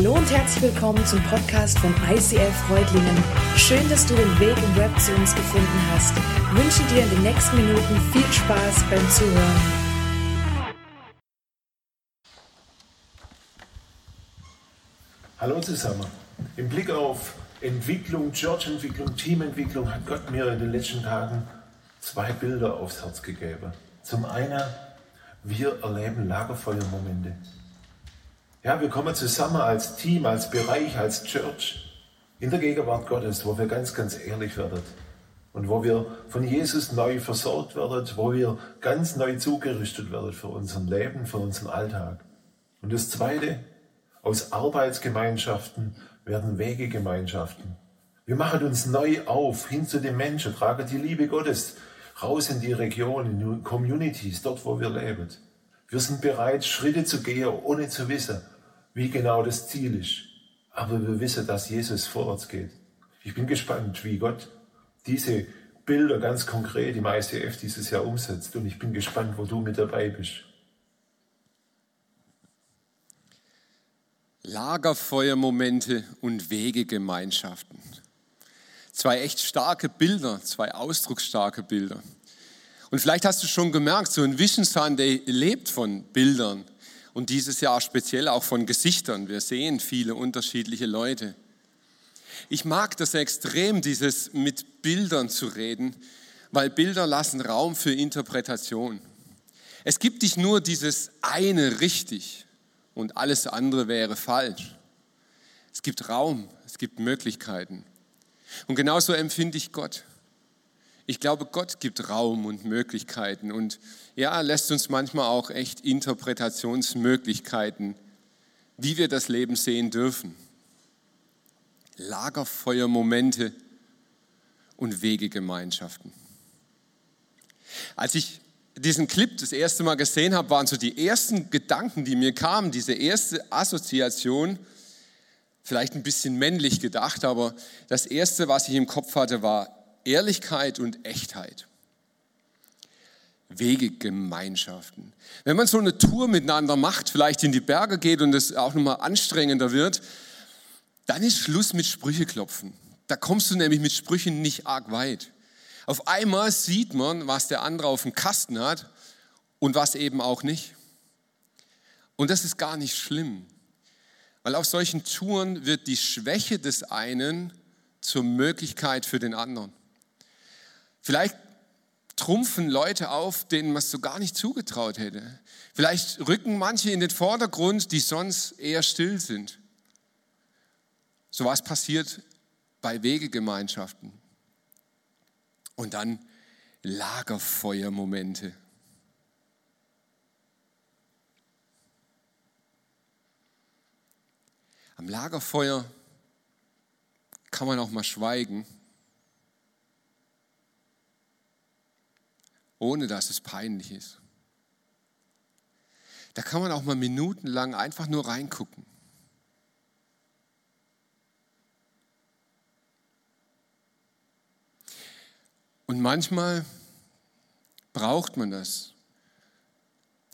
Hallo und herzlich willkommen zum Podcast von ICF Freudlingen. Schön, dass du den Weg im Web zu uns gefunden hast. Ich wünsche dir in den nächsten Minuten viel Spaß beim Zuhören. Hallo zusammen. Im Blick auf Entwicklung, Church-Entwicklung, Teamentwicklung hat Gott mir in den letzten Tagen zwei Bilder aufs Herz gegeben. Zum einen, wir erleben Lagerfeuermomente. Ja, wir kommen zusammen als Team, als Bereich, als Church in der Gegenwart Gottes, wo wir ganz, ganz ehrlich werden und wo wir von Jesus neu versorgt werden, wo wir ganz neu zugerüstet werden für unser Leben, für unseren Alltag. Und das Zweite, aus Arbeitsgemeinschaften werden Wegegemeinschaften. Wir machen uns neu auf, hin zu den Menschen, tragen die Liebe Gottes raus in die Region, in die Communities, dort, wo wir leben. Wir sind bereit, Schritte zu gehen, ohne zu wissen, wie genau das Ziel ist. Aber wir wissen, dass Jesus vorwärts geht. Ich bin gespannt, wie Gott diese Bilder ganz konkret im ICF dieses Jahr umsetzt. Und ich bin gespannt, wo du mit dabei bist. Lagerfeuermomente und Wegegemeinschaften. Zwei echt starke Bilder, zwei ausdrucksstarke Bilder. Und vielleicht hast du schon gemerkt, so ein Vision Sunday lebt von Bildern und dieses Jahr speziell auch von Gesichtern. Wir sehen viele unterschiedliche Leute. Ich mag das extrem, dieses mit Bildern zu reden, weil Bilder lassen Raum für Interpretation. Es gibt nicht nur dieses eine richtig und alles andere wäre falsch. Es gibt Raum, es gibt Möglichkeiten. Und genauso empfinde ich Gott. Ich glaube, Gott gibt Raum und Möglichkeiten und ja, lässt uns manchmal auch echt Interpretationsmöglichkeiten, wie wir das Leben sehen dürfen. Lagerfeuermomente und Wegegemeinschaften. Als ich diesen Clip das erste Mal gesehen habe, waren so die ersten Gedanken, die mir kamen, diese erste Assoziation, vielleicht ein bisschen männlich gedacht, aber das erste, was ich im Kopf hatte, war Ehrlichkeit und Echtheit. Wegegemeinschaften. Wenn man so eine Tour miteinander macht, vielleicht in die Berge geht und es auch nochmal anstrengender wird, dann ist Schluss mit Sprücheklopfen. Da kommst du nämlich mit Sprüchen nicht arg weit. Auf einmal sieht man, was der andere auf dem Kasten hat und was eben auch nicht. Und das ist gar nicht schlimm, weil auf solchen Touren wird die Schwäche des einen zur Möglichkeit für den anderen. Vielleicht trumpfen Leute auf, denen man es so gar nicht zugetraut hätte. Vielleicht rücken manche in den Vordergrund, die sonst eher still sind. So was passiert bei Wegegemeinschaften. Und dann Lagerfeuermomente. Am Lagerfeuer kann man auch mal schweigen ohne dass es peinlich ist. Da kann man auch mal minutenlang einfach nur reingucken. Und manchmal braucht man das,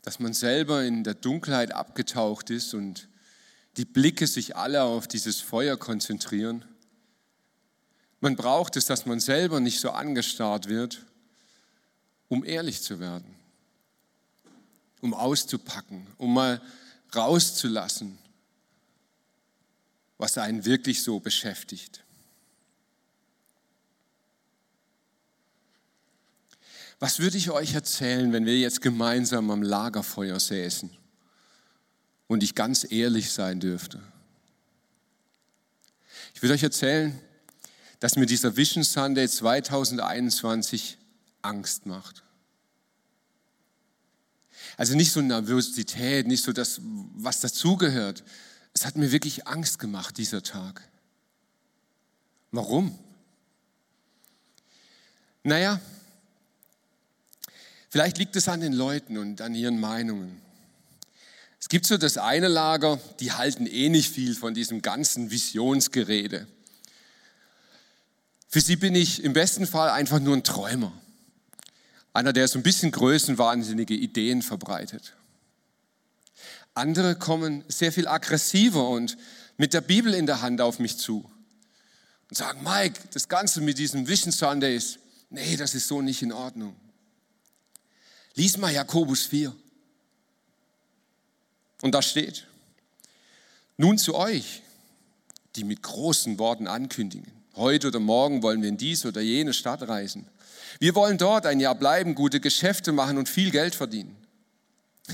dass man selber in der Dunkelheit abgetaucht ist und die Blicke sich alle auf dieses Feuer konzentrieren. Man braucht es, dass man selber nicht so angestarrt wird um ehrlich zu werden, um auszupacken, um mal rauszulassen, was einen wirklich so beschäftigt. Was würde ich euch erzählen, wenn wir jetzt gemeinsam am Lagerfeuer säßen und ich ganz ehrlich sein dürfte? Ich würde euch erzählen, dass mir dieser Vision Sunday 2021 Angst macht. Also nicht so Nervosität, nicht so das, was dazugehört. Es hat mir wirklich Angst gemacht, dieser Tag. Warum? Naja, vielleicht liegt es an den Leuten und an ihren Meinungen. Es gibt so das eine Lager, die halten eh nicht viel von diesem ganzen Visionsgerede. Für sie bin ich im besten Fall einfach nur ein Träumer. Einer, der so ein bisschen größenwahnsinnige Ideen verbreitet. Andere kommen sehr viel aggressiver und mit der Bibel in der Hand auf mich zu und sagen, Mike, das Ganze mit diesen Vision Sundays, nee, das ist so nicht in Ordnung. Lies mal Jakobus 4. Und da steht, nun zu euch, die mit großen Worten ankündigen. Heute oder morgen wollen wir in diese oder jene Stadt reisen. Wir wollen dort ein Jahr bleiben, gute Geschäfte machen und viel Geld verdienen.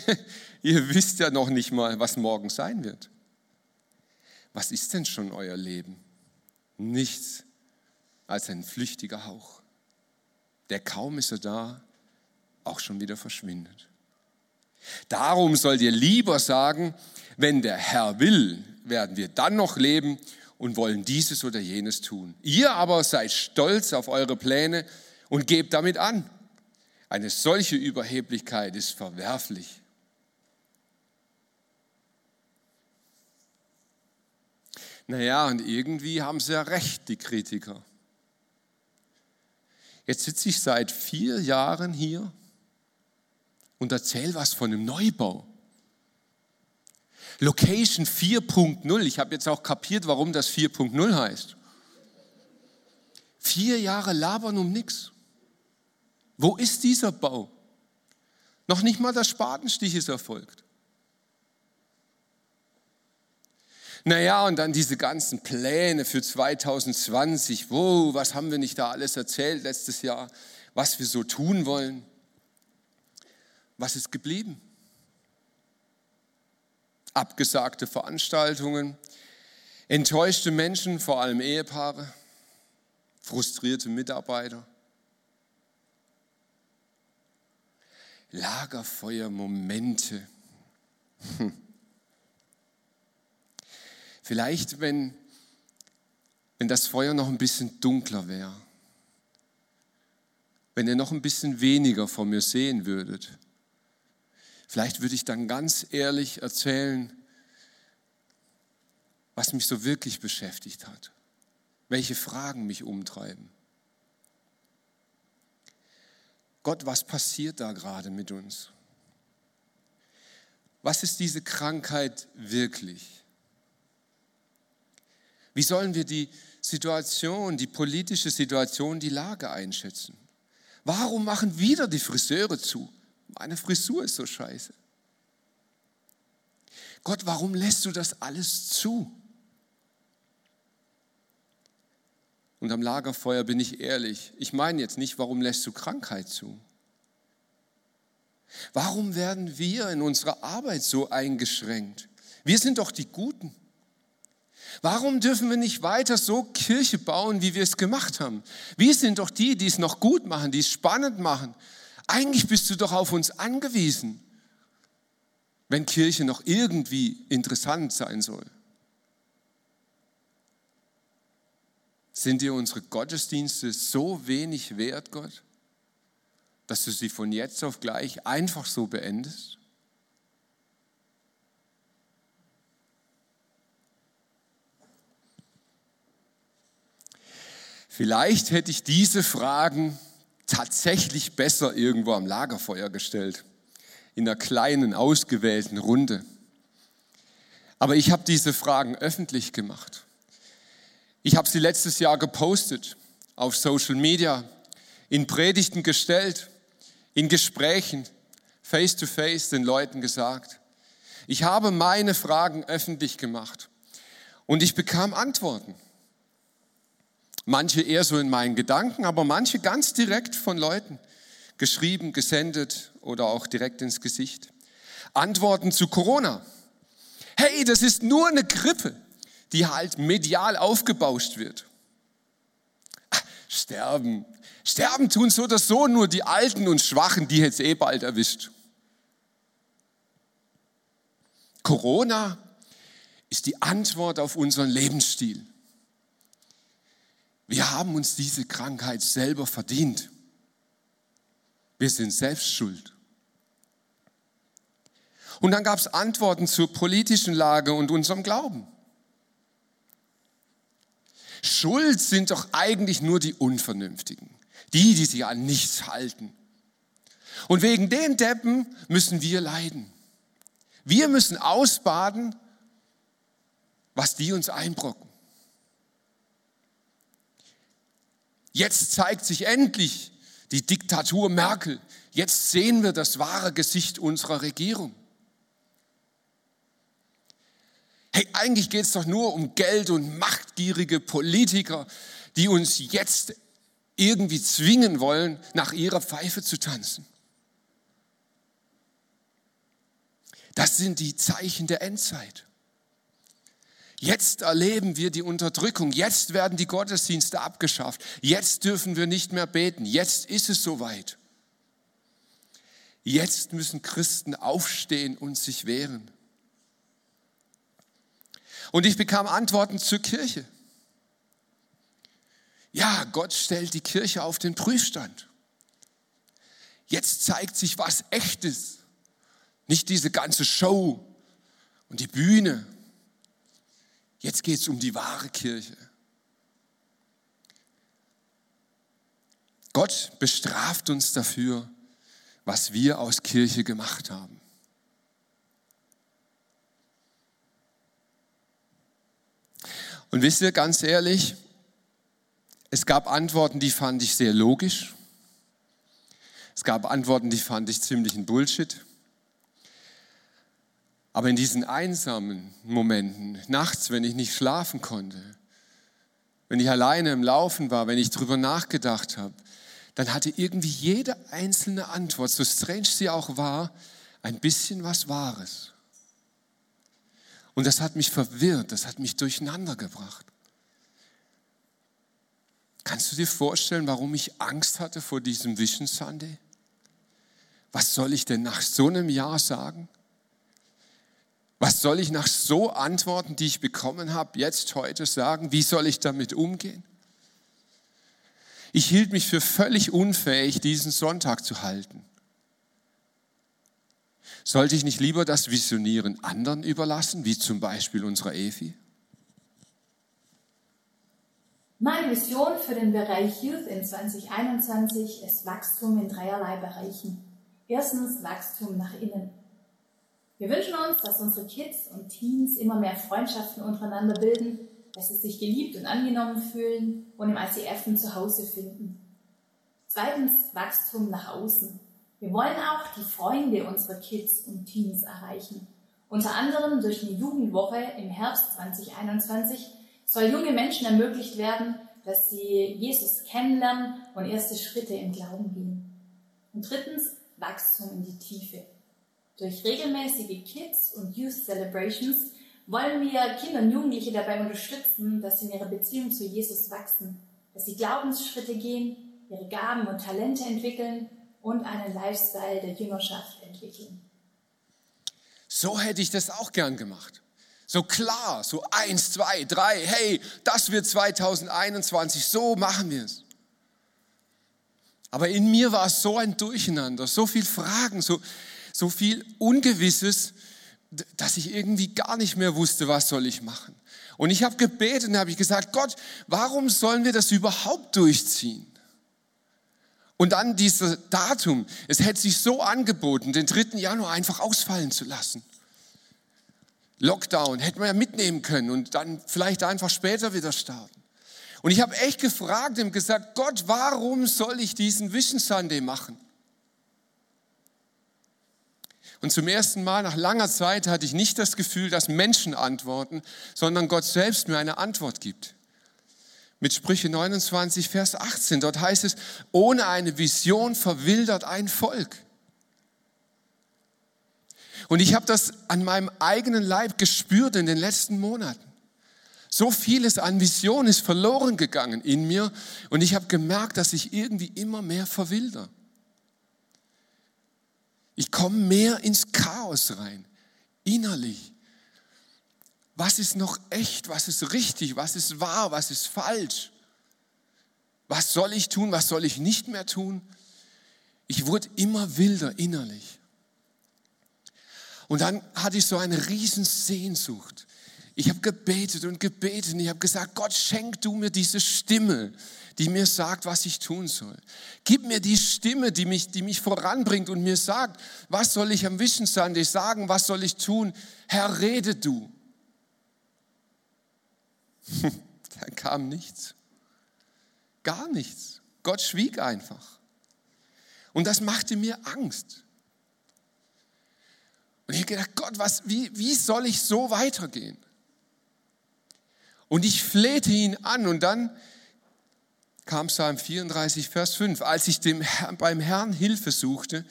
Ihr wisst ja noch nicht mal, was morgen sein wird. Was ist denn schon euer Leben? Nichts als ein flüchtiger Hauch, der kaum ist er da, auch schon wieder verschwindet. Darum sollt ihr lieber sagen, wenn der Herr will, werden wir dann noch leben und wollen dieses oder jenes tun. Ihr aber seid stolz auf eure Pläne und gebt damit an. Eine solche Überheblichkeit ist verwerflich. Naja, und irgendwie haben sie ja recht, die Kritiker. Jetzt sitze ich seit vier Jahren hier und erzähle was von einem Neubau. Location 4.0. Ich habe jetzt auch kapiert, warum das 4.0 heißt. Vier Jahre labern um nichts. Wo ist dieser Bau? Noch nicht mal der Spatenstich ist erfolgt. Naja, und dann diese ganzen Pläne für 2020. Wow, was haben wir nicht da alles erzählt letztes Jahr, was wir so tun wollen? Was ist geblieben? Abgesagte Veranstaltungen, enttäuschte Menschen, vor allem Ehepaare, frustrierte Mitarbeiter. Lagerfeuermomente. Hm. Vielleicht, wenn, wenn das Feuer noch ein bisschen dunkler wäre, wenn ihr noch ein bisschen weniger von mir sehen würdet, vielleicht würde ich dann ganz ehrlich erzählen, was mich so wirklich beschäftigt hat, welche Fragen mich umtreiben. Gott, was passiert da gerade mit uns? Was ist diese Krankheit wirklich? Wie sollen wir die Situation, die politische Situation, die Lage einschätzen? Warum machen wieder die Friseure zu? Meine Frisur ist so scheiße. Gott, warum lässt du das alles zu? Und am Lagerfeuer bin ich ehrlich. Ich meine jetzt nicht, warum lässt du Krankheit zu? Warum werden wir in unserer Arbeit so eingeschränkt? Wir sind doch die Guten. Warum dürfen wir nicht weiter so Kirche bauen, wie wir es gemacht haben? Wir sind doch die, die es noch gut machen, die es spannend machen. Eigentlich bist du doch auf uns angewiesen, wenn Kirche noch irgendwie interessant sein soll. Sind dir unsere Gottesdienste so wenig wert, Gott, dass du sie von jetzt auf gleich einfach so beendest? Vielleicht hätte ich diese Fragen tatsächlich besser irgendwo am Lagerfeuer gestellt, in einer kleinen, ausgewählten Runde. Aber ich habe diese Fragen öffentlich gemacht. Ich habe sie letztes Jahr gepostet, auf Social Media, in Predigten gestellt, in Gesprächen, face to face den Leuten gesagt. Ich habe meine Fragen öffentlich gemacht und ich bekam Antworten. Manche eher so in meinen Gedanken, aber manche ganz direkt von Leuten, geschrieben, gesendet oder auch direkt ins Gesicht. Antworten zu Corona. Hey, das ist nur eine Grippe, die halt medial aufgebauscht wird. Ach, sterben. Sterben tun so oder so nur die Alten und Schwachen, die jetzt eh bald erwischt. Corona ist die Antwort auf unseren Lebensstil. Wir haben uns diese Krankheit selber verdient. Wir sind selbst schuld. Und dann gab es Antworten zur politischen Lage und unserem Glauben. Schuld sind doch eigentlich nur die Unvernünftigen, die, die sich an nichts halten. Und wegen den Deppen müssen wir leiden. Wir müssen ausbaden, was die uns einbrocken. Jetzt zeigt sich endlich die Diktatur Merkel. Jetzt sehen wir das wahre Gesicht unserer Regierung. Hey, eigentlich geht es doch nur um Geld und machtgierige Politiker, die uns jetzt irgendwie zwingen wollen, nach ihrer Pfeife zu tanzen. Das sind die Zeichen der Endzeit. Jetzt erleben wir die Unterdrückung. Jetzt werden die Gottesdienste abgeschafft. Jetzt dürfen wir nicht mehr beten. Jetzt ist es soweit. Jetzt müssen Christen aufstehen und sich wehren. Und ich bekam Antworten zur Kirche. Ja, Gott stellt die Kirche auf den Prüfstand. Jetzt zeigt sich, was echt ist. Nicht diese ganze Show und die Bühne Jetzt geht es um die wahre Kirche. Gott bestraft uns dafür, was wir aus Kirche gemacht haben. Und wisst ihr, ganz ehrlich, es gab Antworten, die fand ich sehr logisch. Es gab Antworten, die fand ich ziemlich ein Bullshit. Aber in diesen einsamen Momenten, nachts, wenn ich nicht schlafen konnte, wenn ich alleine im Laufen war, wenn ich drüber nachgedacht habe, dann hatte irgendwie jede einzelne Antwort, so strange sie auch war, ein bisschen was Wahres. Und das hat mich verwirrt, das hat mich durcheinander gebracht. Kannst du dir vorstellen, warum ich Angst hatte vor diesem Vision Sunday? Was soll ich denn nach so einem Jahr sagen? Was soll ich nach so Antworten, die ich bekommen habe, jetzt heute sagen? Wie soll ich damit umgehen? Ich hielt mich für völlig unfähig, diesen Sonntag zu halten. Sollte ich nicht lieber das Visionieren anderen überlassen, wie zum Beispiel unserer Evi? Meine Vision für den Bereich Youth in 2021 ist Wachstum in dreierlei Bereichen. Erstens Wachstum nach innen. Wir wünschen uns, dass unsere Kids und Teens immer mehr Freundschaften untereinander bilden, dass sie sich geliebt und angenommen fühlen und im ICF ein Zuhause finden. Zweitens Wachstum nach außen. Wir wollen auch die Freunde unserer Kids und Teens erreichen. Unter anderem durch eine Jugendwoche im Herbst 2021 soll junge Menschen ermöglicht werden, dass sie Jesus kennenlernen und erste Schritte im Glauben gehen. Und drittens Wachstum in die Tiefe. Durch regelmäßige Kids- und Youth Celebrations wollen wir Kinder und Jugendliche dabei unterstützen, dass sie in ihrer Beziehung zu Jesus wachsen, dass sie Glaubensschritte gehen, ihre Gaben und Talente entwickeln und einen Lifestyle der Jüngerschaft entwickeln. So hätte ich das auch gern gemacht. So klar, so eins, zwei, drei, hey, das wird 2021, so machen wir es. Aber in mir war es so ein Durcheinander, so viel Fragen, so, so viel Ungewisses, dass ich irgendwie gar nicht mehr wusste, was soll ich machen. Und ich habe gebetet und habe ich gesagt, Gott, warum sollen wir das überhaupt durchziehen? Und dann dieses Datum, es hätte sich so angeboten, den 3. Januar einfach ausfallen zu lassen. Lockdown hätten wir ja mitnehmen können und dann vielleicht einfach später wieder starten. Und ich habe echt gefragt und gesagt, Gott, warum soll ich diesen Vision Sunday machen? Und zum ersten Mal nach langer Zeit hatte ich nicht das Gefühl, dass Menschen antworten, sondern Gott selbst mir eine Antwort gibt. Mit Sprüche 29, Vers 18, dort heißt es, ohne eine Vision verwildert ein Volk. Und ich habe das an meinem eigenen Leib gespürt in den letzten Monaten. So vieles an Vision ist verloren gegangen in mir und ich habe gemerkt, dass ich irgendwie immer mehr verwilder. Ich komme mehr ins Chaos rein, innerlich. Was ist noch echt? Was ist richtig? Was ist wahr? Was ist falsch? Was soll ich tun? Was soll ich nicht mehr tun? Ich wurde immer wilder innerlich. Und dann hatte ich so eine riesen Sehnsucht. Ich habe gebetet und gebetet und ich habe gesagt, Gott, schenk du mir diese Stimme, die mir sagt, was ich tun soll. Gib mir die Stimme, die mich, die mich voranbringt und mir sagt, was soll ich am Sunday sagen, was soll ich tun? Herr, rede du. Dann kam nichts. Gar nichts. Gott schwieg einfach. Und das machte mir Angst. Und ich habe gedacht, Gott, was, wie, wie soll ich so weitergehen? Und ich flehte ihn an und dann kam Psalm 34, Vers 5. Als ich dem beim Herrn Hilfe suchte,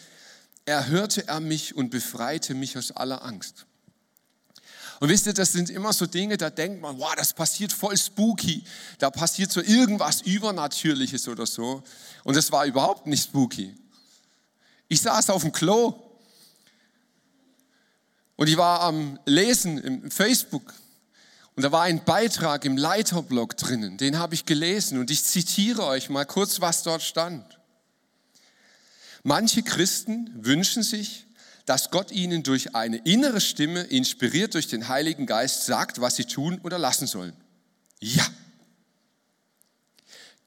erhörte er mich und befreite mich aus aller Angst. Und wisst ihr, das sind immer so Dinge, da denkt man, wow, das passiert voll spooky. Da passiert so irgendwas Übernatürliches oder so. Und das war überhaupt nicht spooky. Ich saß auf dem Klo und ich war am Lesen im Facebook und da war ein Beitrag im Leiterblog drinnen, den habe ich gelesen und ich zitiere euch mal kurz, was dort stand. Manche Christen wünschen sich, dass Gott ihnen durch eine innere Stimme, inspiriert durch den Heiligen Geist, sagt, was sie tun oder lassen sollen. Ja.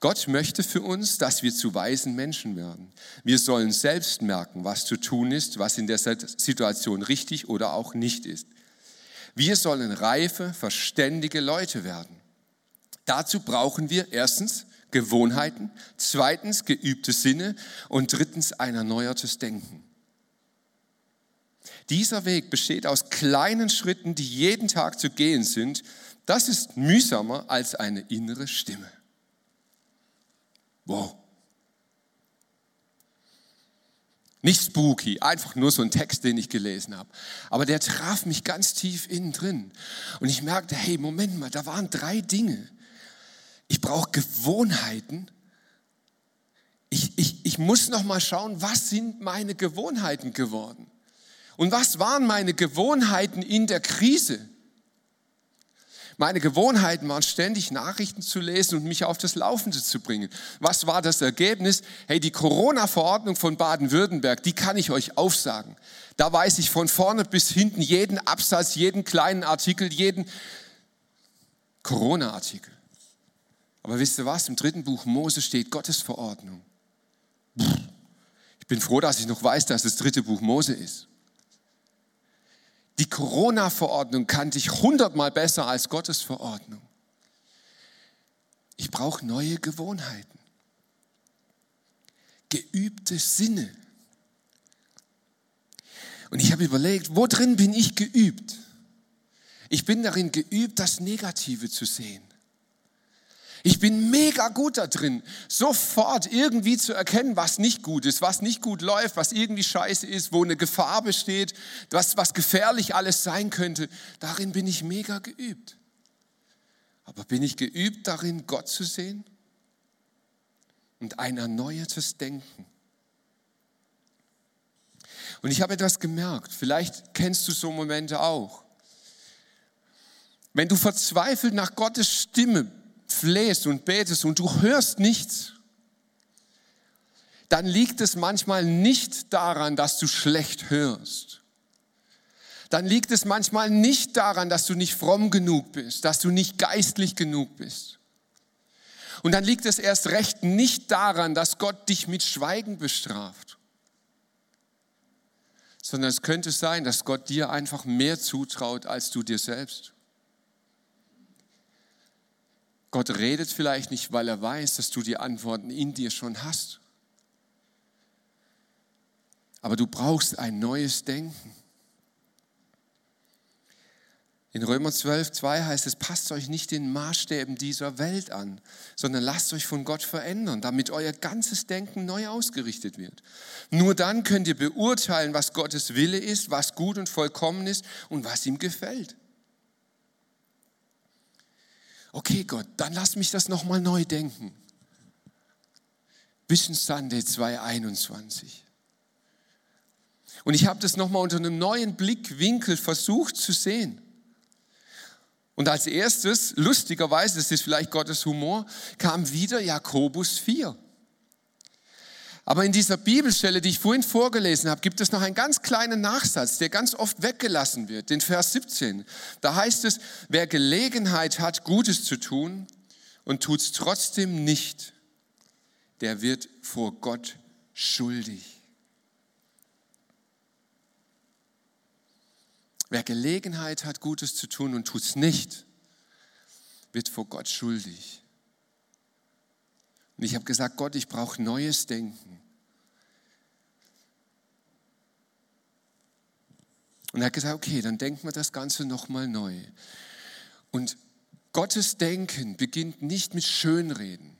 Gott möchte für uns, dass wir zu weisen Menschen werden. Wir sollen selbst merken, was zu tun ist, was in der Situation richtig oder auch nicht ist. Wir sollen reife, verständige Leute werden. Dazu brauchen wir erstens Gewohnheiten, zweitens geübte Sinne und drittens ein erneuertes Denken. Dieser Weg besteht aus kleinen Schritten, die jeden Tag zu gehen sind. Das ist mühsamer als eine innere Stimme. Wow. Nicht spooky, einfach nur so ein Text, den ich gelesen habe. Aber der traf mich ganz tief innen drin. Und ich merkte, hey, Moment mal, da waren drei Dinge. Ich brauche Gewohnheiten. Ich, ich, ich muss noch mal schauen, was sind meine Gewohnheiten geworden? Und was waren meine Gewohnheiten in der Krise? Meine Gewohnheiten waren ständig Nachrichten zu lesen und mich auf das Laufende zu bringen. Was war das Ergebnis? Hey, die Corona-Verordnung von Baden-Württemberg, die kann ich euch aufsagen. Da weiß ich von vorne bis hinten jeden Absatz, jeden kleinen Artikel, jeden Corona-Artikel. Aber wisst ihr was? Im dritten Buch Mose steht Gottes Verordnung. Ich bin froh, dass ich noch weiß, dass das dritte Buch Mose ist. Die Corona-Verordnung kannte ich hundertmal besser als Gottes Verordnung. Ich brauche neue Gewohnheiten, geübte Sinne. Und ich habe überlegt, wo drin bin ich geübt? Ich bin darin geübt, das Negative zu sehen. Ich bin mega gut da drin, sofort irgendwie zu erkennen, was nicht gut ist, was nicht gut läuft, was irgendwie scheiße ist, wo eine Gefahr besteht, was, was gefährlich alles sein könnte. Darin bin ich mega geübt. Aber bin ich geübt darin, Gott zu sehen? Und ein erneuertes Denken. Und ich habe etwas gemerkt, vielleicht kennst du so Momente auch. Wenn du verzweifelt nach Gottes Stimme flehst und betest und du hörst nichts, dann liegt es manchmal nicht daran, dass du schlecht hörst. Dann liegt es manchmal nicht daran, dass du nicht fromm genug bist, dass du nicht geistlich genug bist. Und dann liegt es erst recht nicht daran, dass Gott dich mit Schweigen bestraft, sondern es könnte sein, dass Gott dir einfach mehr zutraut als du dir selbst. Gott redet vielleicht nicht, weil er weiß, dass du die Antworten in dir schon hast. Aber du brauchst ein neues Denken. In Römer 12, 2 heißt es, passt euch nicht den Maßstäben dieser Welt an, sondern lasst euch von Gott verändern, damit euer ganzes Denken neu ausgerichtet wird. Nur dann könnt ihr beurteilen, was Gottes Wille ist, was gut und vollkommen ist und was ihm gefällt okay Gott, dann lass mich das nochmal neu denken. Vision Sunday 2021. Und ich habe das nochmal unter einem neuen Blickwinkel versucht zu sehen. Und als erstes, lustigerweise, das ist vielleicht Gottes Humor, kam wieder Jakobus 4. Aber in dieser Bibelstelle, die ich vorhin vorgelesen habe, gibt es noch einen ganz kleinen Nachsatz, der ganz oft weggelassen wird, den Vers 17. Da heißt es, wer Gelegenheit hat, Gutes zu tun und tut es trotzdem nicht, der wird vor Gott schuldig. Wer Gelegenheit hat, Gutes zu tun und tut es nicht, wird vor Gott schuldig. Und ich habe gesagt, Gott, ich brauche neues Denken. Und er hat gesagt, okay, dann denken wir das Ganze nochmal neu. Und Gottes Denken beginnt nicht mit Schönreden.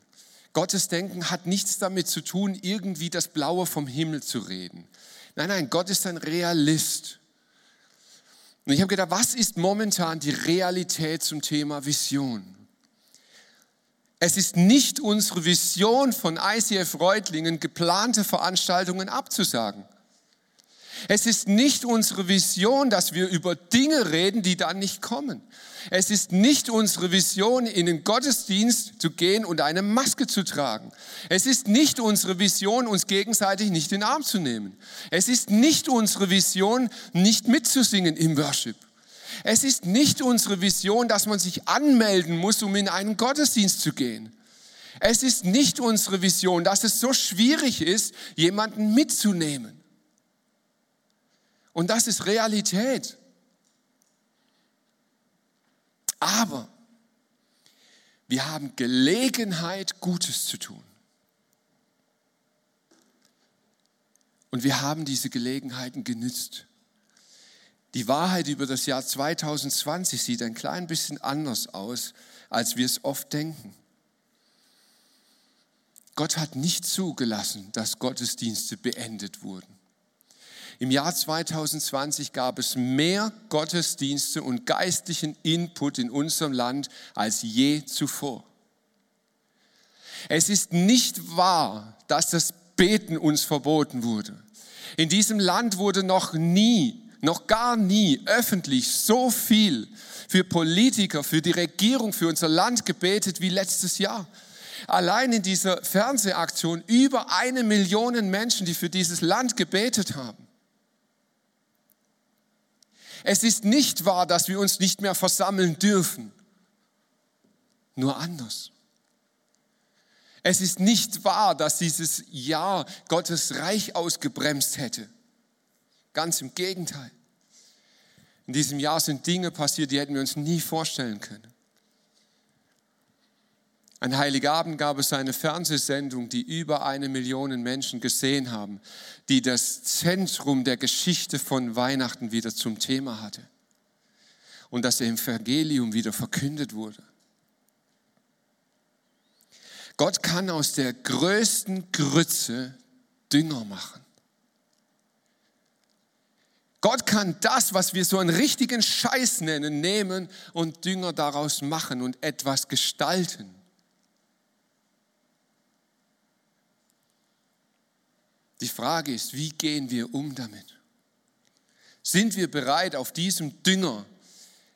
Gottes Denken hat nichts damit zu tun, irgendwie das Blaue vom Himmel zu reden. Nein, nein, Gott ist ein Realist. Und ich habe gedacht, was ist momentan die Realität zum Thema Vision? Es ist nicht unsere Vision von ICF Reutlingen, geplante Veranstaltungen abzusagen. Es ist nicht unsere Vision, dass wir über Dinge reden, die dann nicht kommen. Es ist nicht unsere Vision, in den Gottesdienst zu gehen und eine Maske zu tragen. Es ist nicht unsere Vision, uns gegenseitig nicht in den Arm zu nehmen. Es ist nicht unsere Vision, nicht mitzusingen im Worship. Es ist nicht unsere Vision, dass man sich anmelden muss, um in einen Gottesdienst zu gehen. Es ist nicht unsere Vision, dass es so schwierig ist, jemanden mitzunehmen. Und das ist Realität. Aber wir haben Gelegenheit, Gutes zu tun. Und wir haben diese Gelegenheiten genützt. Die Wahrheit über das Jahr 2020 sieht ein klein bisschen anders aus, als wir es oft denken. Gott hat nicht zugelassen, dass Gottesdienste beendet wurden. Im Jahr 2020 gab es mehr Gottesdienste und geistlichen Input in unserem Land als je zuvor. Es ist nicht wahr, dass das Beten uns verboten wurde. In diesem Land wurde noch nie, noch gar nie öffentlich so viel für Politiker, für die Regierung, für unser Land gebetet wie letztes Jahr. Allein in dieser Fernsehaktion über eine Million Menschen, die für dieses Land gebetet haben. Es ist nicht wahr, dass wir uns nicht mehr versammeln dürfen. Nur anders. Es ist nicht wahr, dass dieses Jahr Gottes Reich ausgebremst hätte. Ganz im Gegenteil. In diesem Jahr sind Dinge passiert, die hätten wir uns nie vorstellen können. An Heiligabend gab es eine Fernsehsendung, die über eine Million Menschen gesehen haben, die das Zentrum der Geschichte von Weihnachten wieder zum Thema hatte und das Evangelium wieder verkündet wurde. Gott kann aus der größten Grütze Dünger machen. Gott kann das, was wir so einen richtigen Scheiß nennen, nehmen und Dünger daraus machen und etwas gestalten. Die Frage ist, wie gehen wir um damit? Sind wir bereit, auf diesem Dünger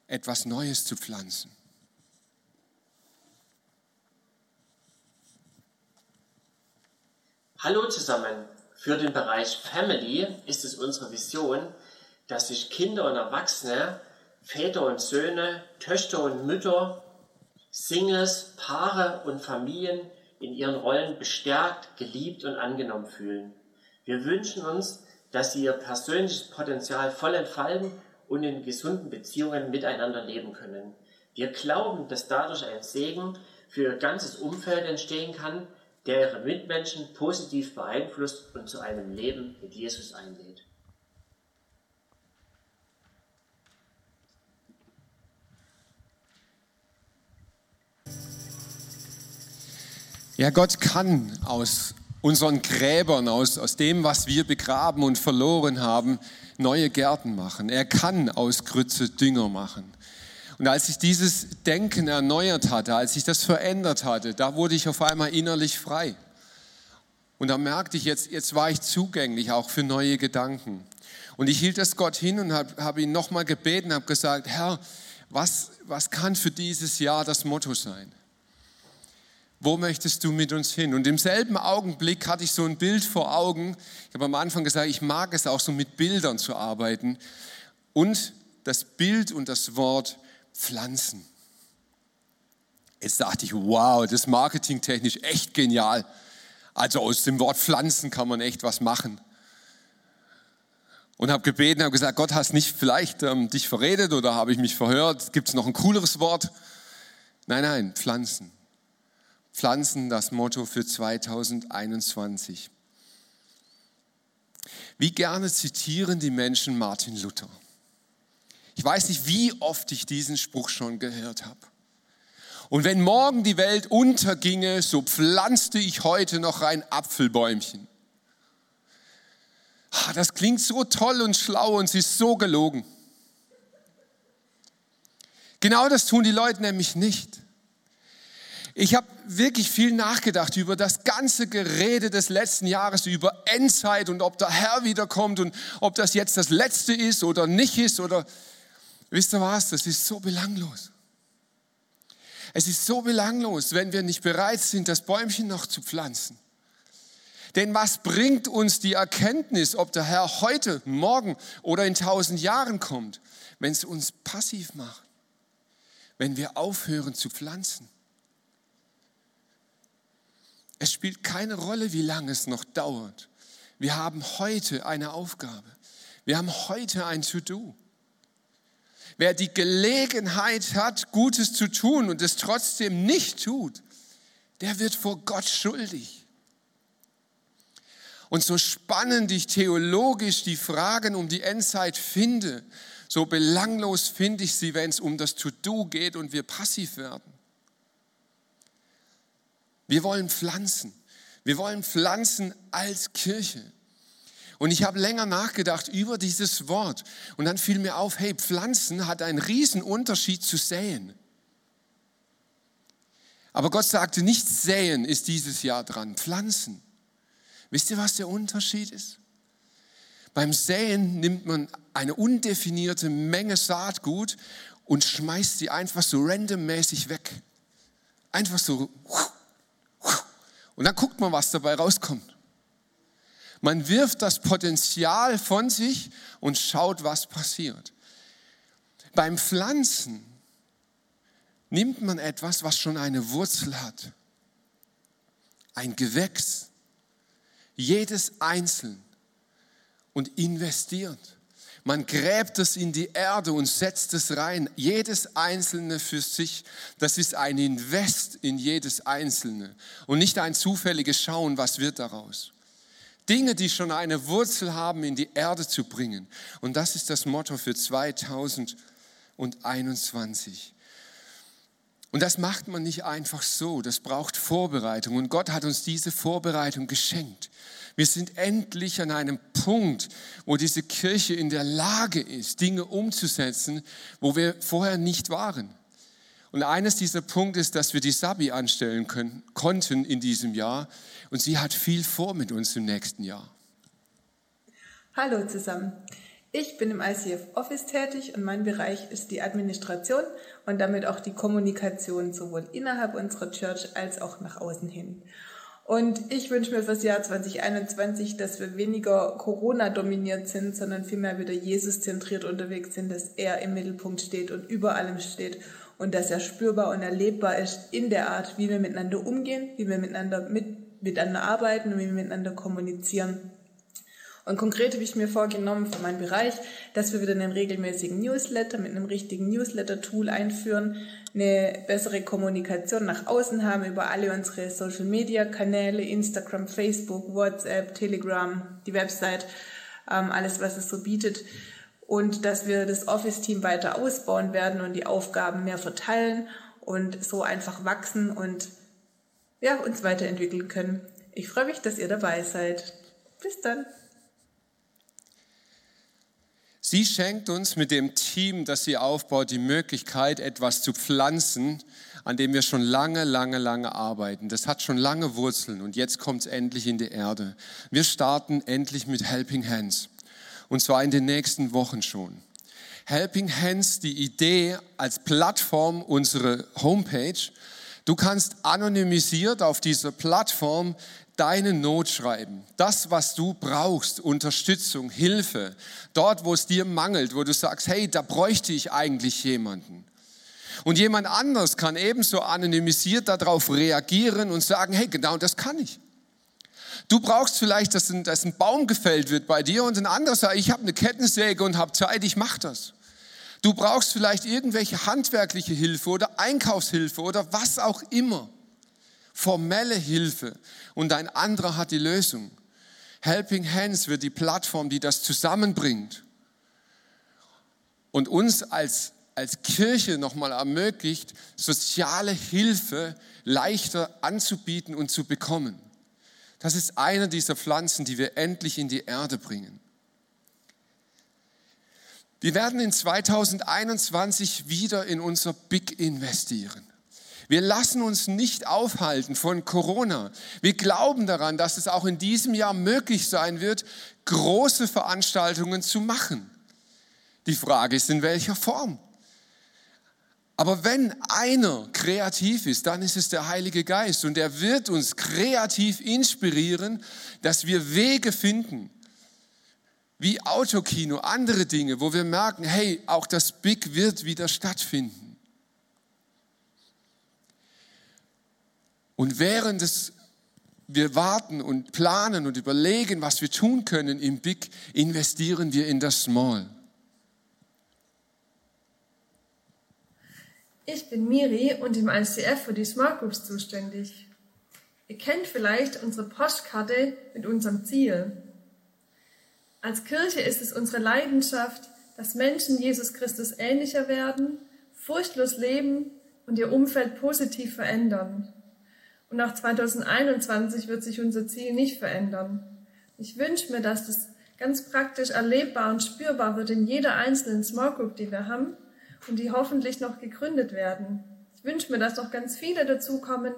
etwas Neues zu pflanzen? Hallo zusammen. Für den Bereich Family ist es unsere Vision, dass sich Kinder und Erwachsene, Väter und Söhne, Töchter und Mütter, Singles, Paare und Familien in ihren Rollen bestärkt, geliebt und angenommen fühlen. Wir wünschen uns, dass sie ihr persönliches Potenzial voll entfalten und in gesunden Beziehungen miteinander leben können. Wir glauben, dass dadurch ein Segen für ihr ganzes Umfeld entstehen kann, der ihre Mitmenschen positiv beeinflusst und zu einem Leben mit Jesus einlädt. Ja, Gott kann aus unseren Gräbern, aus, aus dem, was wir begraben und verloren haben, neue Gärten machen. Er kann aus Grütze Dünger machen. Und als ich dieses Denken erneuert hatte, als ich das verändert hatte, da wurde ich auf einmal innerlich frei. Und da merkte ich, jetzt, jetzt war ich zugänglich auch für neue Gedanken. Und ich hielt das Gott hin und habe hab ihn nochmal gebeten, habe gesagt, Herr, was, was kann für dieses Jahr das Motto sein? Wo möchtest du mit uns hin? Und im selben Augenblick hatte ich so ein Bild vor Augen. Ich habe am Anfang gesagt, ich mag es auch so mit Bildern zu arbeiten. Und das Bild und das Wort Pflanzen. Jetzt dachte ich, wow, das ist marketingtechnisch echt genial. Also aus dem Wort Pflanzen kann man echt was machen. Und habe gebeten, habe gesagt, Gott, hast nicht vielleicht ähm, dich verredet oder habe ich mich verhört? Gibt es noch ein cooleres Wort? Nein, nein, Pflanzen. Pflanzen das Motto für 2021. Wie gerne zitieren die Menschen Martin Luther. Ich weiß nicht, wie oft ich diesen Spruch schon gehört habe. Und wenn morgen die Welt unterginge, so pflanzte ich heute noch ein Apfelbäumchen. Ah, das klingt so toll und schlau und sie ist so gelogen. Genau das tun die Leute nämlich nicht. Ich habe wirklich viel nachgedacht über das ganze Gerede des letzten Jahres, über Endzeit und ob der Herr wiederkommt und ob das jetzt das Letzte ist oder nicht ist oder wisst ihr was, das ist so belanglos. Es ist so belanglos, wenn wir nicht bereit sind, das Bäumchen noch zu pflanzen. Denn was bringt uns die Erkenntnis, ob der Herr heute, morgen oder in tausend Jahren kommt, wenn es uns passiv macht, wenn wir aufhören zu pflanzen? Es spielt keine Rolle, wie lange es noch dauert. Wir haben heute eine Aufgabe. Wir haben heute ein To-Do. Wer die Gelegenheit hat, Gutes zu tun und es trotzdem nicht tut, der wird vor Gott schuldig. Und so spannend ich theologisch die Fragen um die Endzeit finde, so belanglos finde ich sie, wenn es um das To-Do geht und wir passiv werden. Wir wollen pflanzen. Wir wollen pflanzen als Kirche. Und ich habe länger nachgedacht über dieses Wort. Und dann fiel mir auf, hey, pflanzen hat einen riesen Unterschied zu säen. Aber Gott sagte, nicht säen ist dieses Jahr dran, pflanzen. Wisst ihr, was der Unterschied ist? Beim Säen nimmt man eine undefinierte Menge Saatgut und schmeißt sie einfach so randommäßig weg. Einfach so und dann guckt man, was dabei rauskommt. Man wirft das Potenzial von sich und schaut, was passiert. Beim Pflanzen nimmt man etwas, was schon eine Wurzel hat. Ein Gewächs. Jedes einzeln. Und investiert. Man gräbt es in die Erde und setzt es rein. Jedes Einzelne für sich. Das ist ein Invest in jedes Einzelne. Und nicht ein zufälliges Schauen, was wird daraus. Dinge, die schon eine Wurzel haben, in die Erde zu bringen. Und das ist das Motto für 2021. Und das macht man nicht einfach so, das braucht Vorbereitung. Und Gott hat uns diese Vorbereitung geschenkt. Wir sind endlich an einem Punkt, wo diese Kirche in der Lage ist, Dinge umzusetzen, wo wir vorher nicht waren. Und eines dieser Punkte ist, dass wir die Sabi anstellen können, konnten in diesem Jahr. Und sie hat viel vor mit uns im nächsten Jahr. Hallo zusammen. Ich bin im ICF Office tätig und mein Bereich ist die Administration und damit auch die Kommunikation sowohl innerhalb unserer Church als auch nach außen hin. Und ich wünsche mir fürs Jahr 2021, dass wir weniger Corona dominiert sind, sondern vielmehr wieder Jesus zentriert unterwegs sind, dass er im Mittelpunkt steht und über allem steht und dass er spürbar und erlebbar ist in der Art, wie wir miteinander umgehen, wie wir miteinander, mit, miteinander arbeiten und wie wir miteinander kommunizieren. Und konkret habe ich mir vorgenommen für meinen Bereich, dass wir wieder einen regelmäßigen Newsletter mit einem richtigen Newsletter-Tool einführen, eine bessere Kommunikation nach außen haben über alle unsere Social-Media-Kanäle, Instagram, Facebook, WhatsApp, Telegram, die Website, ähm, alles, was es so bietet. Und dass wir das Office-Team weiter ausbauen werden und die Aufgaben mehr verteilen und so einfach wachsen und ja, uns weiterentwickeln können. Ich freue mich, dass ihr dabei seid. Bis dann. Sie schenkt uns mit dem Team, das sie aufbaut, die Möglichkeit, etwas zu pflanzen, an dem wir schon lange, lange, lange arbeiten. Das hat schon lange Wurzeln und jetzt kommt es endlich in die Erde. Wir starten endlich mit Helping Hands und zwar in den nächsten Wochen schon. Helping Hands, die Idee als Plattform, unsere Homepage. Du kannst anonymisiert auf dieser Plattform deine Not schreiben. Das, was du brauchst, Unterstützung, Hilfe, dort, wo es dir mangelt, wo du sagst, hey, da bräuchte ich eigentlich jemanden. Und jemand anders kann ebenso anonymisiert darauf reagieren und sagen, hey, genau das kann ich. Du brauchst vielleicht, dass ein, dass ein Baum gefällt wird bei dir und ein anderer sagt, ich habe eine Kettensäge und habe Zeit, ich mache das. Du brauchst vielleicht irgendwelche handwerkliche Hilfe oder Einkaufshilfe oder was auch immer. Formelle Hilfe und ein anderer hat die Lösung. Helping Hands wird die Plattform, die das zusammenbringt und uns als, als Kirche nochmal ermöglicht, soziale Hilfe leichter anzubieten und zu bekommen. Das ist eine dieser Pflanzen, die wir endlich in die Erde bringen. Wir werden in 2021 wieder in unser Big investieren. Wir lassen uns nicht aufhalten von Corona. Wir glauben daran, dass es auch in diesem Jahr möglich sein wird, große Veranstaltungen zu machen. Die Frage ist, in welcher Form. Aber wenn einer kreativ ist, dann ist es der Heilige Geist und er wird uns kreativ inspirieren, dass wir Wege finden, wie Autokino, andere Dinge, wo wir merken, hey, auch das Big wird wieder stattfinden. Und während es, wir warten und planen und überlegen, was wir tun können im Big, investieren wir in das Small. Ich bin Miri und im ICF für die Small Groups zuständig. Ihr kennt vielleicht unsere Postkarte mit unserem Ziel. Als Kirche ist es unsere Leidenschaft, dass Menschen Jesus Christus ähnlicher werden, furchtlos leben und ihr Umfeld positiv verändern. Und nach 2021 wird sich unser Ziel nicht verändern. Ich wünsche mir, dass das ganz praktisch erlebbar und spürbar wird in jeder einzelnen Small Group, die wir haben und die hoffentlich noch gegründet werden. Ich wünsche mir, dass noch ganz viele dazukommen,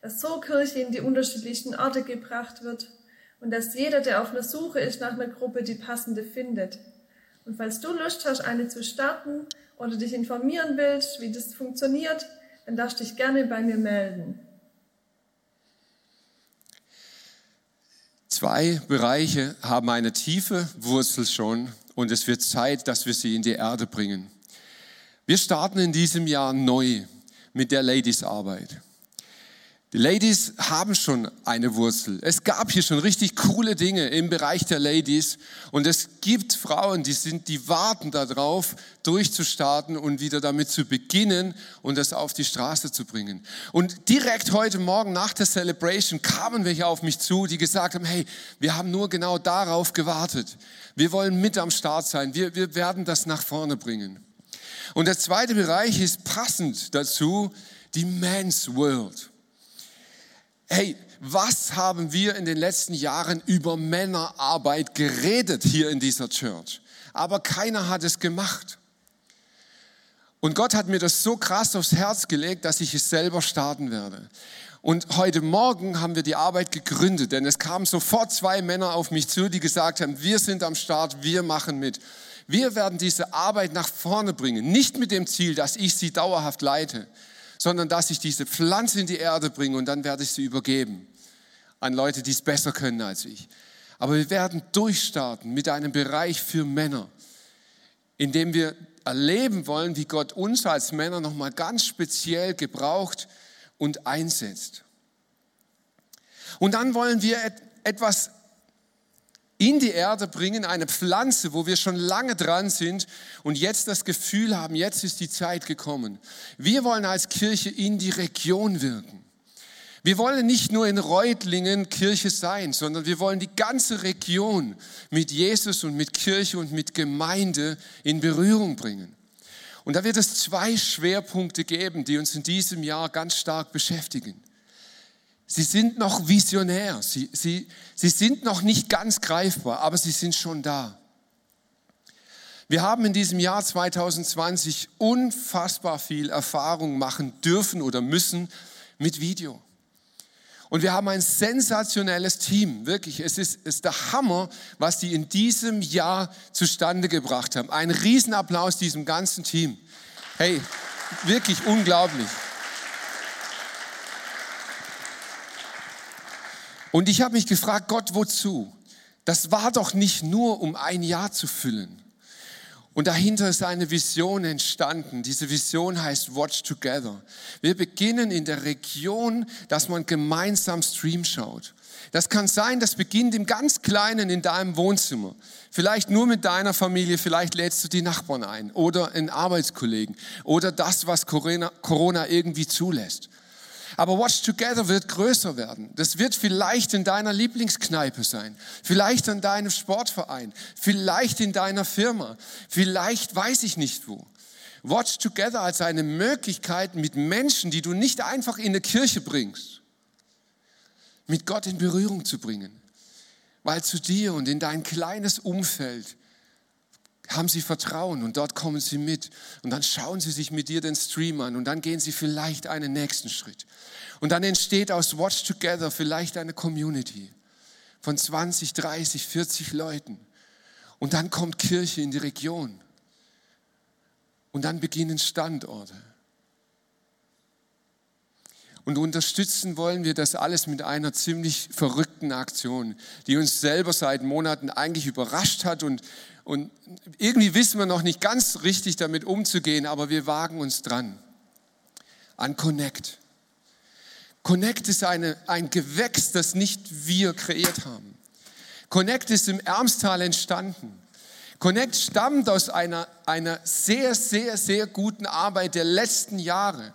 dass so Kirche in die unterschiedlichen Orte gebracht wird und dass jeder, der auf einer Suche ist nach einer Gruppe, die passende findet. Und falls du Lust hast, eine zu starten oder dich informieren willst, wie das funktioniert, dann darfst du dich gerne bei mir melden. Zwei Bereiche haben eine tiefe Wurzel schon und es wird Zeit, dass wir sie in die Erde bringen. Wir starten in diesem Jahr neu mit der Ladies-Arbeit. Die Ladies haben schon eine Wurzel. Es gab hier schon richtig coole Dinge im Bereich der Ladies und es gibt Frauen, die sind, die warten darauf, durchzustarten und wieder damit zu beginnen und das auf die Straße zu bringen. Und direkt heute Morgen nach der Celebration kamen welche auf mich zu, die gesagt haben, hey, wir haben nur genau darauf gewartet. Wir wollen mit am Start sein. Wir, wir werden das nach vorne bringen. Und der zweite Bereich ist passend dazu die Men's World hey, was haben wir in den letzten Jahren über Männerarbeit geredet hier in dieser Church? Aber keiner hat es gemacht. Und Gott hat mir das so krass aufs Herz gelegt, dass ich es selber starten werde. Und heute Morgen haben wir die Arbeit gegründet, denn es kamen sofort zwei Männer auf mich zu, die gesagt haben, wir sind am Start, wir machen mit. Wir werden diese Arbeit nach vorne bringen, nicht mit dem Ziel, dass ich sie dauerhaft leite, sondern dass ich diese Pflanze in die Erde bringe und dann werde ich sie übergeben an Leute, die es besser können als ich. Aber wir werden durchstarten mit einem Bereich für Männer, in dem wir erleben wollen, wie Gott uns als Männer nochmal ganz speziell gebraucht und einsetzt. Und dann wollen wir etwas in die Erde bringen, eine Pflanze, wo wir schon lange dran sind und jetzt das Gefühl haben, jetzt ist die Zeit gekommen. Wir wollen als Kirche in die Region wirken. Wir wollen nicht nur in Reutlingen Kirche sein, sondern wir wollen die ganze Region mit Jesus und mit Kirche und mit Gemeinde in Berührung bringen. Und da wird es zwei Schwerpunkte geben, die uns in diesem Jahr ganz stark beschäftigen. Sie sind noch visionär, sie, sie, sie sind noch nicht ganz greifbar, aber sie sind schon da. Wir haben in diesem Jahr 2020 unfassbar viel Erfahrung machen dürfen oder müssen mit Video. Und wir haben ein sensationelles Team, wirklich. Es ist, ist der Hammer, was die in diesem Jahr zustande gebracht haben. Ein Riesenapplaus diesem ganzen Team. Hey, wirklich unglaublich. Und ich habe mich gefragt, Gott, wozu? Das war doch nicht nur, um ein Jahr zu füllen. Und dahinter ist eine Vision entstanden. Diese Vision heißt Watch Together. Wir beginnen in der Region, dass man gemeinsam Stream schaut. Das kann sein, das beginnt im ganz Kleinen in deinem Wohnzimmer. Vielleicht nur mit deiner Familie, vielleicht lädst du die Nachbarn ein oder einen Arbeitskollegen oder das, was Corona irgendwie zulässt. Aber Watch Together wird größer werden. Das wird vielleicht in deiner Lieblingskneipe sein, vielleicht an deinem Sportverein, vielleicht in deiner Firma, vielleicht weiß ich nicht wo. Watch Together als eine Möglichkeit mit Menschen, die du nicht einfach in eine Kirche bringst, mit Gott in Berührung zu bringen. Weil zu dir und in dein kleines Umfeld haben sie Vertrauen und dort kommen sie mit und dann schauen sie sich mit dir den Stream an und dann gehen sie vielleicht einen nächsten Schritt. Und dann entsteht aus Watch Together vielleicht eine Community von 20, 30, 40 Leuten. Und dann kommt Kirche in die Region. Und dann beginnen Standorte. Und unterstützen wollen wir das alles mit einer ziemlich verrückten Aktion, die uns selber seit Monaten eigentlich überrascht hat und, und irgendwie wissen wir noch nicht ganz richtig damit umzugehen, aber wir wagen uns dran. An Connect. Connect ist eine, ein Gewächs, das nicht wir kreiert haben. Connect ist im Ermstal entstanden. Connect stammt aus einer, einer sehr, sehr, sehr guten Arbeit der letzten Jahre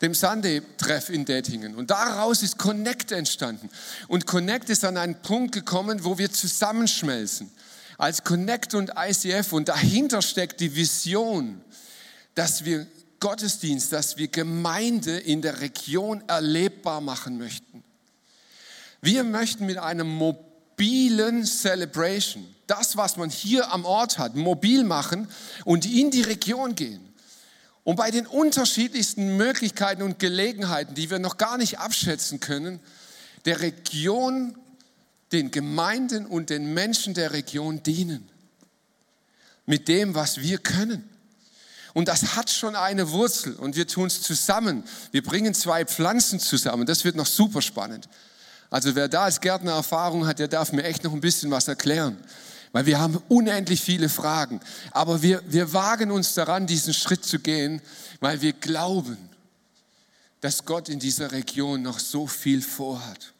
dem Sunday-Treff in Dettingen. Und daraus ist Connect entstanden. Und Connect ist an einen Punkt gekommen, wo wir zusammenschmelzen. Als Connect und ICF. Und dahinter steckt die Vision, dass wir Gottesdienst, dass wir Gemeinde in der Region erlebbar machen möchten. Wir möchten mit einem mobilen Celebration, das, was man hier am Ort hat, mobil machen und in die Region gehen. Und bei den unterschiedlichsten Möglichkeiten und Gelegenheiten, die wir noch gar nicht abschätzen können, der Region, den Gemeinden und den Menschen der Region dienen. Mit dem, was wir können. Und das hat schon eine Wurzel und wir tun es zusammen. Wir bringen zwei Pflanzen zusammen. Das wird noch super spannend. Also wer da als Gärtner Erfahrung hat, der darf mir echt noch ein bisschen was erklären weil wir haben unendlich viele Fragen. Aber wir, wir wagen uns daran, diesen Schritt zu gehen, weil wir glauben, dass Gott in dieser Region noch so viel vorhat.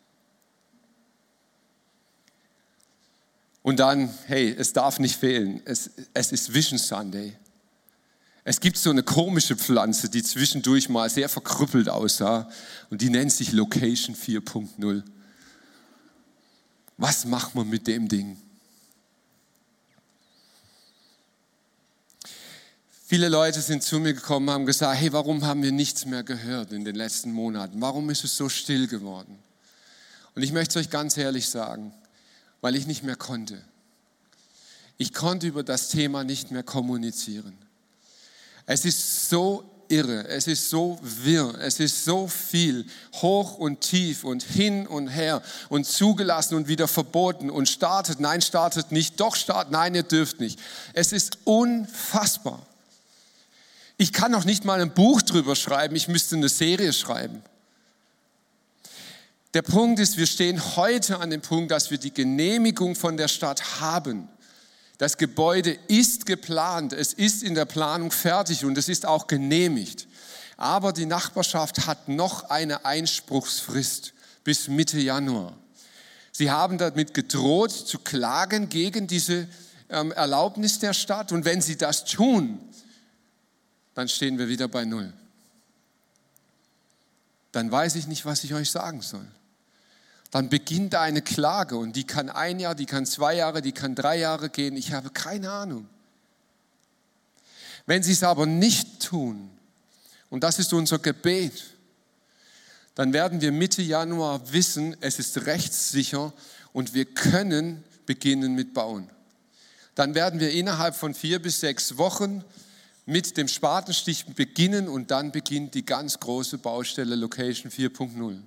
Und dann, hey, es darf nicht fehlen, es, es ist Vision Sunday. Es gibt so eine komische Pflanze, die zwischendurch mal sehr verkrüppelt aussah und die nennt sich Location 4.0. Was macht man mit dem Ding? Viele Leute sind zu mir gekommen, haben gesagt, hey, warum haben wir nichts mehr gehört in den letzten Monaten? Warum ist es so still geworden? Und ich möchte es euch ganz ehrlich sagen, weil ich nicht mehr konnte. Ich konnte über das Thema nicht mehr kommunizieren. Es ist so irre, es ist so wirr, es ist so viel, hoch und tief und hin und her und zugelassen und wieder verboten und startet, nein, startet nicht, doch startet, nein, ihr dürft nicht. Es ist unfassbar. Ich kann noch nicht mal ein Buch drüber schreiben, ich müsste eine Serie schreiben. Der Punkt ist, wir stehen heute an dem Punkt, dass wir die Genehmigung von der Stadt haben. Das Gebäude ist geplant, es ist in der Planung fertig und es ist auch genehmigt. Aber die Nachbarschaft hat noch eine Einspruchsfrist bis Mitte Januar. Sie haben damit gedroht zu klagen gegen diese ähm, Erlaubnis der Stadt und wenn sie das tun, dann stehen wir wieder bei Null. Dann weiß ich nicht, was ich euch sagen soll. Dann beginnt eine Klage und die kann ein Jahr, die kann zwei Jahre, die kann drei Jahre gehen. Ich habe keine Ahnung. Wenn sie es aber nicht tun, und das ist unser Gebet, dann werden wir Mitte Januar wissen, es ist rechtssicher und wir können beginnen mit Bauen. Dann werden wir innerhalb von vier bis sechs Wochen mit dem Spatenstich beginnen und dann beginnt die ganz große Baustelle Location 4.0.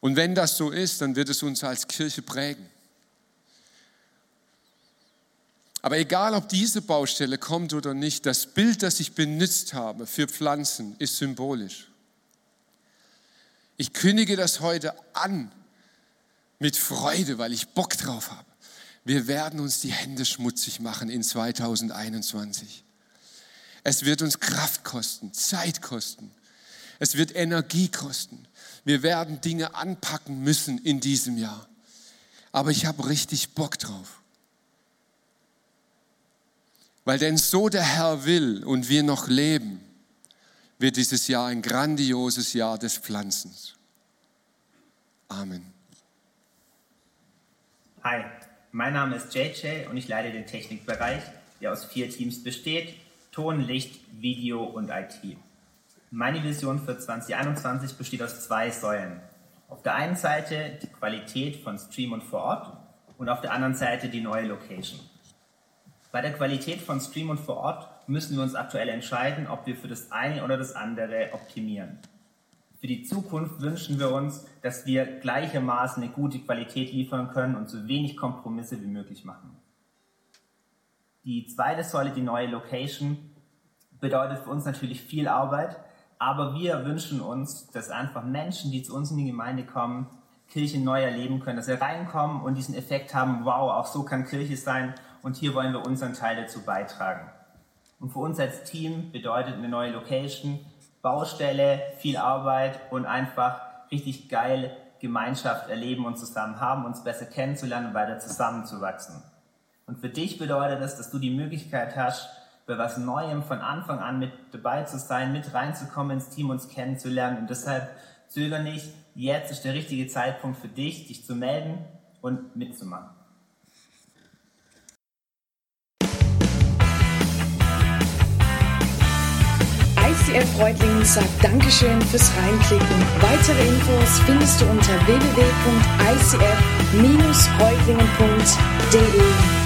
Und wenn das so ist, dann wird es uns als Kirche prägen. Aber egal, ob diese Baustelle kommt oder nicht, das Bild, das ich benutzt habe für Pflanzen, ist symbolisch. Ich kündige das heute an mit Freude, weil ich Bock drauf habe Wir werden uns die Hände schmutzig machen in 2021. Es wird uns Kraft kosten, Zeit kosten. Es wird Energie kosten. Wir werden Dinge anpacken müssen in diesem Jahr. Aber ich habe richtig Bock drauf. Weil denn so der Herr will und wir noch leben, wird dieses Jahr ein grandioses Jahr des Pflanzens. Amen. Hi, mein Name ist JJ und ich leite den Technikbereich, der aus vier Teams besteht. Ton, Licht, Video und IT. Meine Vision für 2021 besteht aus zwei Säulen. Auf der einen Seite die Qualität von Stream und vor Ort und auf der anderen Seite die neue Location. Bei der Qualität von Stream und vor Ort müssen wir uns aktuell entscheiden, ob wir für das eine oder das andere optimieren. Für die Zukunft wünschen wir uns, dass wir gleichermaßen eine gute Qualität liefern können und so wenig Kompromisse wie möglich machen. Die zweite Säule, die neue Location, bedeutet für uns natürlich viel Arbeit, aber wir wünschen uns, dass einfach Menschen, die zu uns in die Gemeinde kommen, Kirche neu erleben können, dass sie reinkommen und diesen Effekt haben, wow, auch so kann Kirche sein und hier wollen wir unseren Teil dazu beitragen. Und für uns als Team bedeutet eine neue Location Baustelle, viel Arbeit und einfach richtig geil Gemeinschaft erleben und zusammen haben, uns besser kennenzulernen und weiter zusammenzuwachsen. Und für dich bedeutet das, dass du die Möglichkeit hast, bei was Neuem von Anfang an mit dabei zu sein, mit reinzukommen ins Team, uns kennenzulernen. Und deshalb zöger nicht, jetzt ist der richtige Zeitpunkt für dich, dich zu melden und mitzumachen. ICF Reutlingen sagt Dankeschön fürs Reinklicken. Weitere Infos findest du unter www.icf-reutlingen.de.